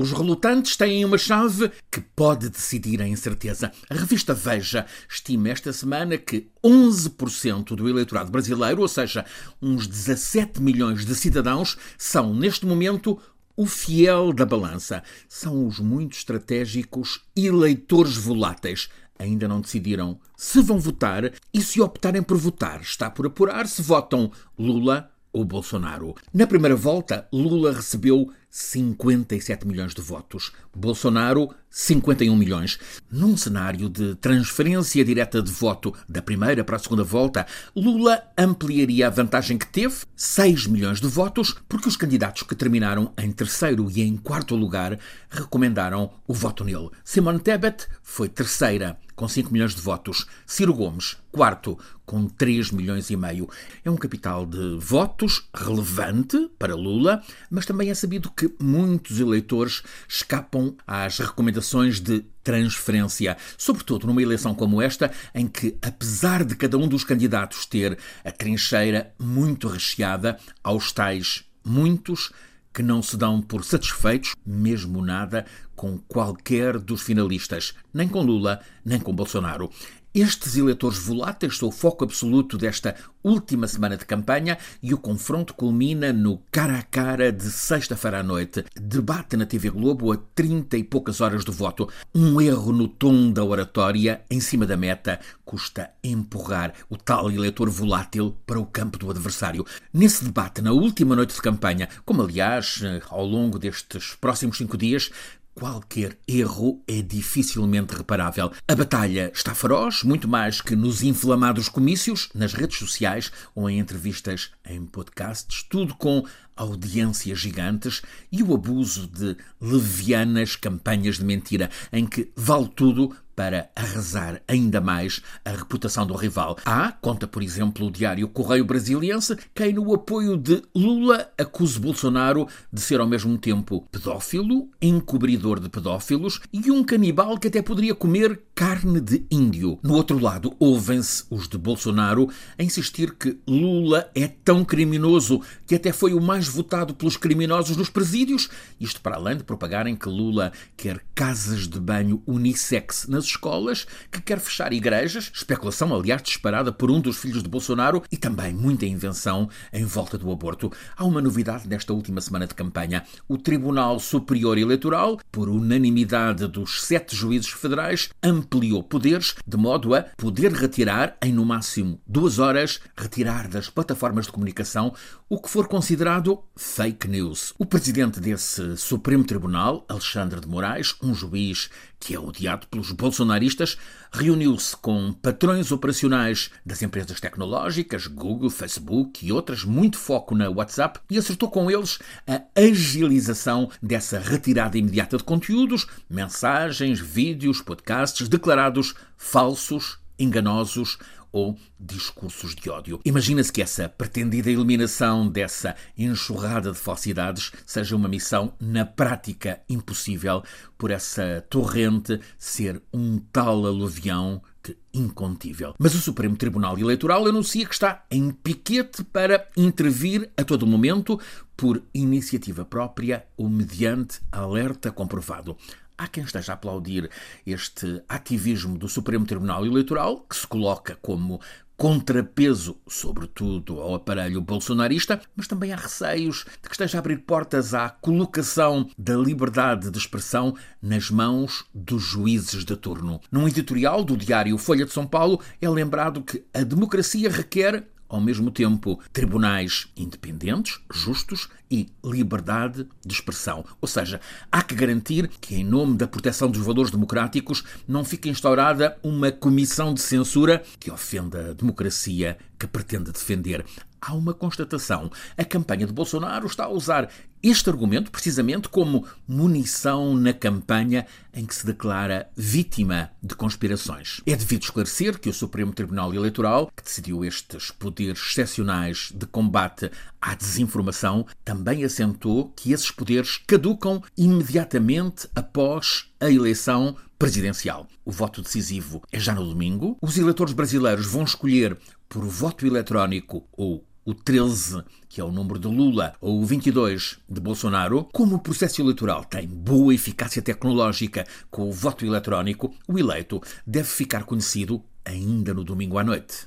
Os relutantes têm uma chave que pode decidir a incerteza. A revista Veja estima esta semana que 11% do eleitorado brasileiro, ou seja, uns 17 milhões de cidadãos, são neste momento o fiel da balança. São os muito estratégicos eleitores voláteis ainda não decidiram se vão votar e se optarem por votar. Está por apurar se votam Lula ou Bolsonaro. Na primeira volta, Lula recebeu 57 milhões de votos, Bolsonaro 51 milhões. Num cenário de transferência direta de voto da primeira para a segunda volta, Lula ampliaria a vantagem que teve, 6 milhões de votos, porque os candidatos que terminaram em terceiro e em quarto lugar recomendaram o voto nele. Simone Tebet foi terceira, com 5 milhões de votos. Ciro Gomes, quarto, com 3 milhões e meio. É um capital de votos relevante para Lula, mas também é sabido que muitos eleitores escapam às recomendações de transferência, sobretudo numa eleição como esta, em que, apesar de cada um dos candidatos ter a trincheira muito recheada, aos tais muitos que não se dão por satisfeitos, mesmo nada, com qualquer dos finalistas, nem com Lula, nem com Bolsonaro. Estes eleitores voláteis são o foco absoluto desta última semana de campanha e o confronto culmina no cara a cara de sexta-feira à noite. Debate na TV Globo a 30 e poucas horas do voto. Um erro no tom da oratória em cima da meta custa empurrar o tal eleitor volátil para o campo do adversário. Nesse debate, na última noite de campanha, como aliás ao longo destes próximos cinco dias, Qualquer erro é dificilmente reparável. A batalha está feroz, muito mais que nos inflamados comícios, nas redes sociais ou em entrevistas em podcasts, tudo com audiências gigantes e o abuso de levianas campanhas de mentira, em que vale tudo para arrasar ainda mais a reputação do rival. Há, conta por exemplo o diário Correio Brasiliense, quem no apoio de Lula acuse Bolsonaro de ser ao mesmo tempo pedófilo, encobridor de pedófilos e um canibal que até poderia comer carne de índio. No outro lado, ouvem-se os de Bolsonaro a insistir que Lula é tão criminoso que até foi o mais votado pelos criminosos nos presídios, isto para além de propagarem que Lula quer casas de banho unissex nas escolas, que quer fechar igrejas, especulação, aliás, disparada por um dos filhos de Bolsonaro, e também muita invenção em volta do aborto. Há uma novidade nesta última semana de campanha. O Tribunal Superior Eleitoral, por unanimidade dos sete juízes federais, ampliou poderes de modo a poder retirar, em no máximo duas horas, retirar das plataformas de comunicação o que for considerado fake news. O presidente desse Supremo Tribunal, Alexandre de Moraes, um juiz que é odiado pelos bolsonaristas, reuniu-se com patrões operacionais das empresas tecnológicas, Google, Facebook e outras, muito foco na WhatsApp, e acertou com eles a agilização dessa retirada imediata de conteúdos, mensagens, vídeos, podcasts declarados falsos, enganosos, ou discursos de ódio. Imagina-se que essa pretendida eliminação dessa enxurrada de falsidades seja uma missão na prática impossível por essa torrente ser um tal aluvião que incontível. Mas o Supremo Tribunal Eleitoral anuncia que está em piquete para intervir a todo momento por iniciativa própria ou mediante alerta comprovado. Há quem esteja a aplaudir este ativismo do Supremo Tribunal Eleitoral, que se coloca como contrapeso, sobretudo ao aparelho bolsonarista, mas também há receios de que esteja a abrir portas à colocação da liberdade de expressão nas mãos dos juízes de turno. Num editorial do diário Folha de São Paulo é lembrado que a democracia requer ao mesmo tempo, tribunais independentes, justos e liberdade de expressão. Ou seja, há que garantir que, em nome da proteção dos valores democráticos, não fique instaurada uma comissão de censura que ofenda a democracia que pretende defender há uma constatação. A campanha de Bolsonaro está a usar este argumento precisamente como munição na campanha em que se declara vítima de conspirações. É devido esclarecer que o Supremo Tribunal Eleitoral, que decidiu estes poderes excepcionais de combate à desinformação, também assentou que esses poderes caducam imediatamente após a eleição presidencial. O voto decisivo é já no domingo. Os eleitores brasileiros vão escolher por voto eletrónico ou o 13, que é o número de Lula, ou o 22 de Bolsonaro, como o processo eleitoral tem boa eficácia tecnológica com o voto eletrónico, o eleito deve ficar conhecido ainda no domingo à noite.